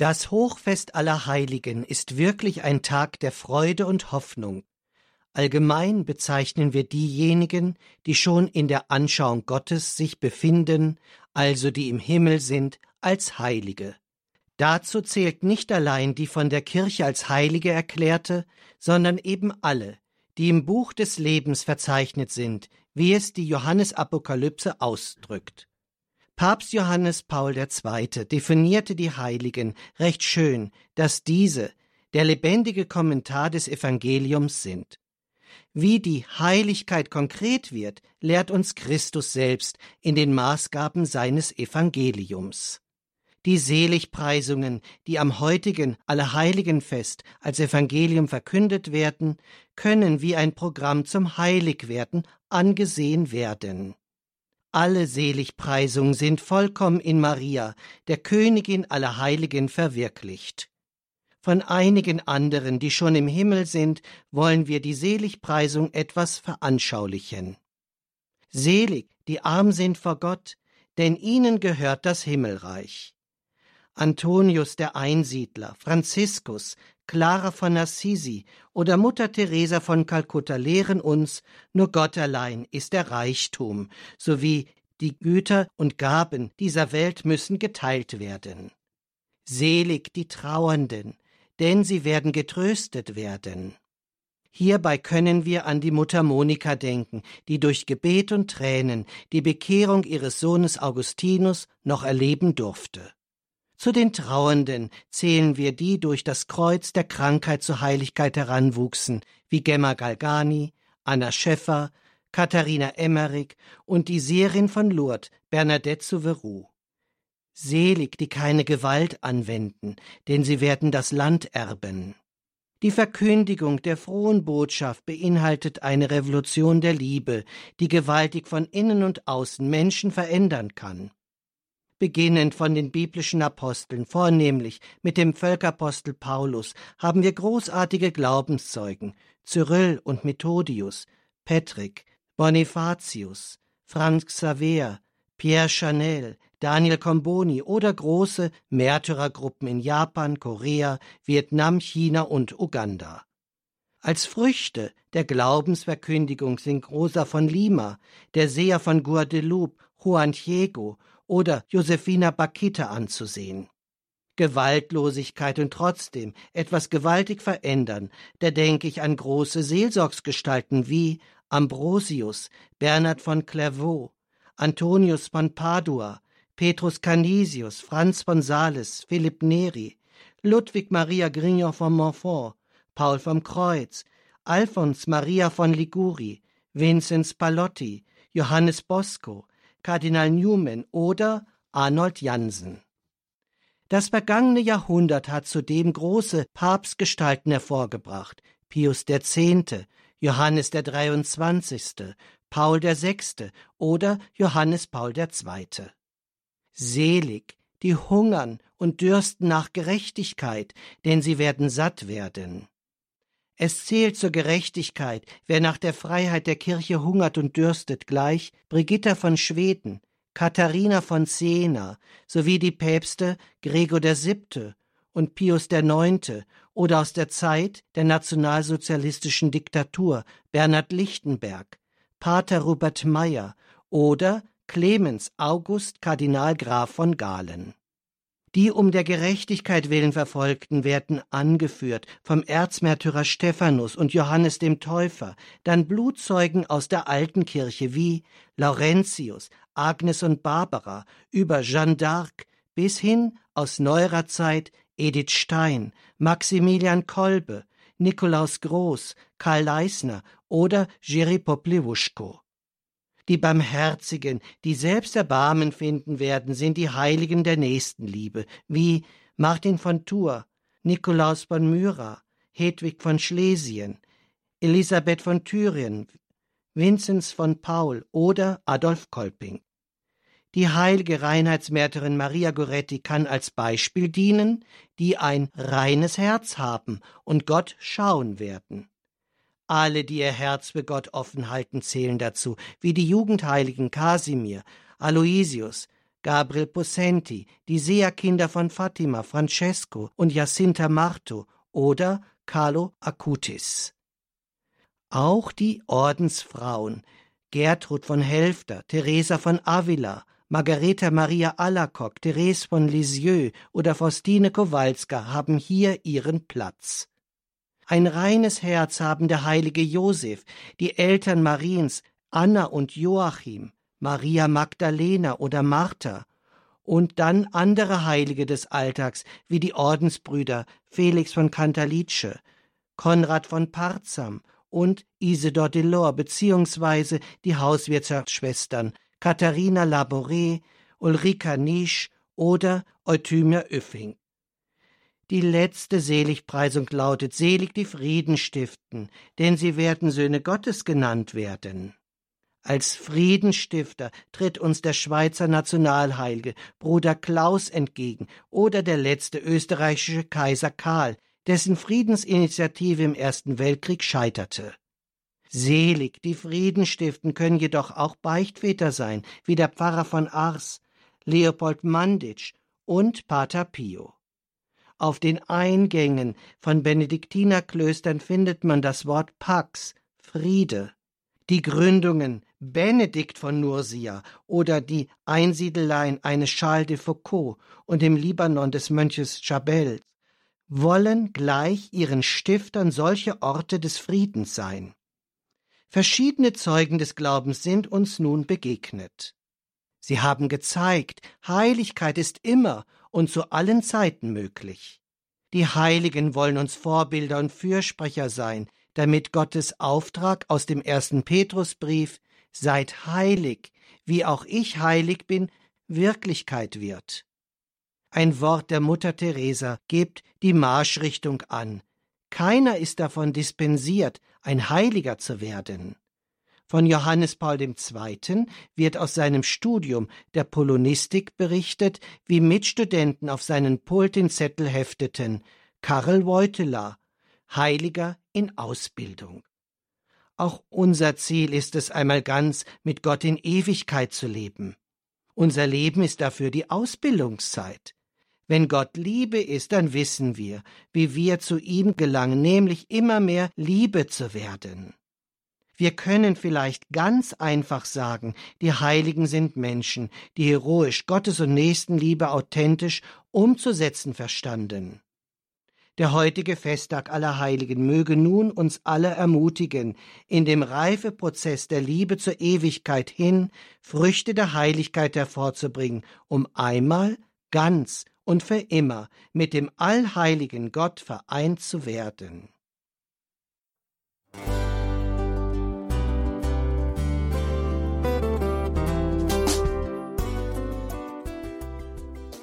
Das Hochfest aller Heiligen ist wirklich ein Tag der Freude und Hoffnung. Allgemein bezeichnen wir diejenigen, die schon in der Anschauung Gottes sich befinden, also die im Himmel sind, als Heilige. Dazu zählt nicht allein die von der Kirche als Heilige erklärte, sondern eben alle, die im Buch des Lebens verzeichnet sind, wie es die Johannesapokalypse ausdrückt. Papst Johannes Paul II. definierte die Heiligen recht schön, dass diese der lebendige Kommentar des Evangeliums sind. Wie die Heiligkeit konkret wird, lehrt uns Christus selbst in den Maßgaben seines Evangeliums. Die Seligpreisungen, die am heutigen Allerheiligenfest als Evangelium verkündet werden, können wie ein Programm zum Heiligwerden angesehen werden. Alle Seligpreisungen sind vollkommen in Maria, der Königin aller Heiligen, verwirklicht. Von einigen anderen, die schon im Himmel sind, wollen wir die Seligpreisung etwas veranschaulichen. Selig, die arm sind vor Gott, denn ihnen gehört das Himmelreich. Antonius der Einsiedler, Franziskus, Clara von Assisi oder Mutter Teresa von Kalkutta lehren uns, nur Gott allein ist der Reichtum, sowie die Güter und Gaben dieser Welt müssen geteilt werden. Selig die Trauernden, denn sie werden getröstet werden. Hierbei können wir an die Mutter Monika denken, die durch Gebet und Tränen die Bekehrung ihres Sohnes Augustinus noch erleben durfte. Zu den Trauernden zählen wir die durch das Kreuz der Krankheit zur Heiligkeit heranwuchsen, wie Gemma Galgani, Anna Schäffer, Katharina Emmerich und die Seherin von Lourdes, Bernadette Souveraud. Selig, die keine Gewalt anwenden, denn sie werden das Land erben. Die Verkündigung der frohen Botschaft beinhaltet eine Revolution der Liebe, die gewaltig von innen und außen Menschen verändern kann beginnend von den biblischen Aposteln, vornehmlich mit dem Völkerapostel Paulus, haben wir großartige Glaubenszeugen, Cyril und Methodius, Patrick, Bonifatius, Franz Xaver, Pierre Chanel, Daniel Comboni oder große Märtyrergruppen in Japan, Korea, Vietnam, China und Uganda. Als Früchte der Glaubensverkündigung sind Rosa von Lima, der Seher von Guadeloupe, Juan Diego oder Josefina Bakita anzusehen. Gewaltlosigkeit und trotzdem etwas gewaltig verändern, da denke ich an große Seelsorgsgestalten wie Ambrosius, Bernhard von Clairvaux, Antonius von Padua, Petrus Canisius, Franz von Sales, Philipp Neri, Ludwig Maria Grignon von Montfort, Paul vom Kreuz, Alphons Maria von Liguri, Vinzenz Palotti, Johannes Bosco, Kardinal Newman oder Arnold Jansen. Das vergangene Jahrhundert hat zudem große Papstgestalten hervorgebracht, Pius X., Johannes der 23., Paul VI. oder Johannes Paul II. Selig, die hungern und dürsten nach Gerechtigkeit, denn sie werden satt werden. Es zählt zur Gerechtigkeit, wer nach der Freiheit der Kirche hungert und dürstet, gleich Brigitta von Schweden, Katharina von Siena sowie die Päpste Gregor VII. und Pius IX. oder aus der Zeit der nationalsozialistischen Diktatur Bernhard Lichtenberg, Pater Rupert Meyer oder Clemens August Kardinal Graf von Galen. Die um der Gerechtigkeit willen Verfolgten werden angeführt vom Erzmärtyrer Stephanus und Johannes dem Täufer, dann Blutzeugen aus der alten Kirche wie Laurentius, Agnes und Barbara, über Jeanne d'Arc bis hin aus neuerer Zeit Edith Stein, Maximilian Kolbe, Nikolaus Groß, Karl Leisner oder Jerry Popliwuschko. Die Barmherzigen, die selbst Erbarmen finden werden, sind die Heiligen der Nächstenliebe, wie Martin von Tours, Nikolaus von Myra, Hedwig von Schlesien, Elisabeth von Thürien, Vinzenz von Paul oder Adolf Kolping. Die heilige Reinheitsmärterin Maria Goretti kann als Beispiel dienen, die ein reines Herz haben und Gott schauen werden. Alle, die ihr Herz für Gott offen halten, zählen dazu, wie die Jugendheiligen Kasimir, Aloysius, Gabriel Possenti, die Seherkinder von Fatima, Francesco und Jacinta Marto oder Carlo Acutis. Auch die Ordensfrauen Gertrud von Helfter, Teresa von Avila, Margareta Maria Alacock, Therese von Lisieux oder Faustine Kowalska haben hier ihren Platz. Ein reines Herz haben der heilige Josef, die Eltern Mariens, Anna und Joachim, Maria Magdalena oder Martha, und dann andere Heilige des Alltags, wie die Ordensbrüder Felix von Cantalice, Konrad von Parzam und Isidor Delors beziehungsweise die Hauswirtschaftsschwestern Katharina Labouré, Ulrika Nisch oder Euthymia Üffing. Die letzte Seligpreisung lautet Selig die Frieden stiften, denn sie werden Söhne Gottes genannt werden. Als Friedensstifter tritt uns der Schweizer Nationalheilige Bruder Klaus entgegen oder der letzte österreichische Kaiser Karl, dessen Friedensinitiative im Ersten Weltkrieg scheiterte. Selig, die Frieden stiften, können jedoch auch Beichtväter sein, wie der Pfarrer von Ars, Leopold Manditsch und Pater Pio. Auf den Eingängen von Benediktinerklöstern findet man das Wort Pax, Friede. Die Gründungen Benedikt von Nursia oder die Einsiedeleien eines Charles de Foucault und im Libanon des Mönches Chabels wollen gleich ihren Stiftern solche Orte des Friedens sein. Verschiedene Zeugen des Glaubens sind uns nun begegnet. Sie haben gezeigt, Heiligkeit ist immer und zu allen Zeiten möglich. Die Heiligen wollen uns Vorbilder und Fürsprecher sein, damit Gottes Auftrag aus dem ersten Petrusbrief Seid heilig, wie auch ich heilig bin, Wirklichkeit wird. Ein Wort der Mutter Teresa gibt die Marschrichtung an. Keiner ist davon dispensiert, ein Heiliger zu werden. Von Johannes Paul II. wird aus seinem Studium der Polonistik berichtet, wie Mitstudenten auf seinen Pult den Zettel hefteten Karl Wojtyla, Heiliger in Ausbildung. Auch unser Ziel ist es einmal ganz, mit Gott in Ewigkeit zu leben. Unser Leben ist dafür die Ausbildungszeit. Wenn Gott Liebe ist, dann wissen wir, wie wir zu ihm gelangen, nämlich immer mehr Liebe zu werden. Wir können vielleicht ganz einfach sagen, die Heiligen sind Menschen, die heroisch Gottes und Nächstenliebe authentisch umzusetzen verstanden. Der heutige Festtag aller Heiligen möge nun uns alle ermutigen, in dem Reifeprozess der Liebe zur Ewigkeit hin Früchte der Heiligkeit hervorzubringen, um einmal ganz und für immer mit dem allheiligen Gott vereint zu werden.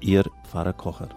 Ihr Pfarrer Kocher.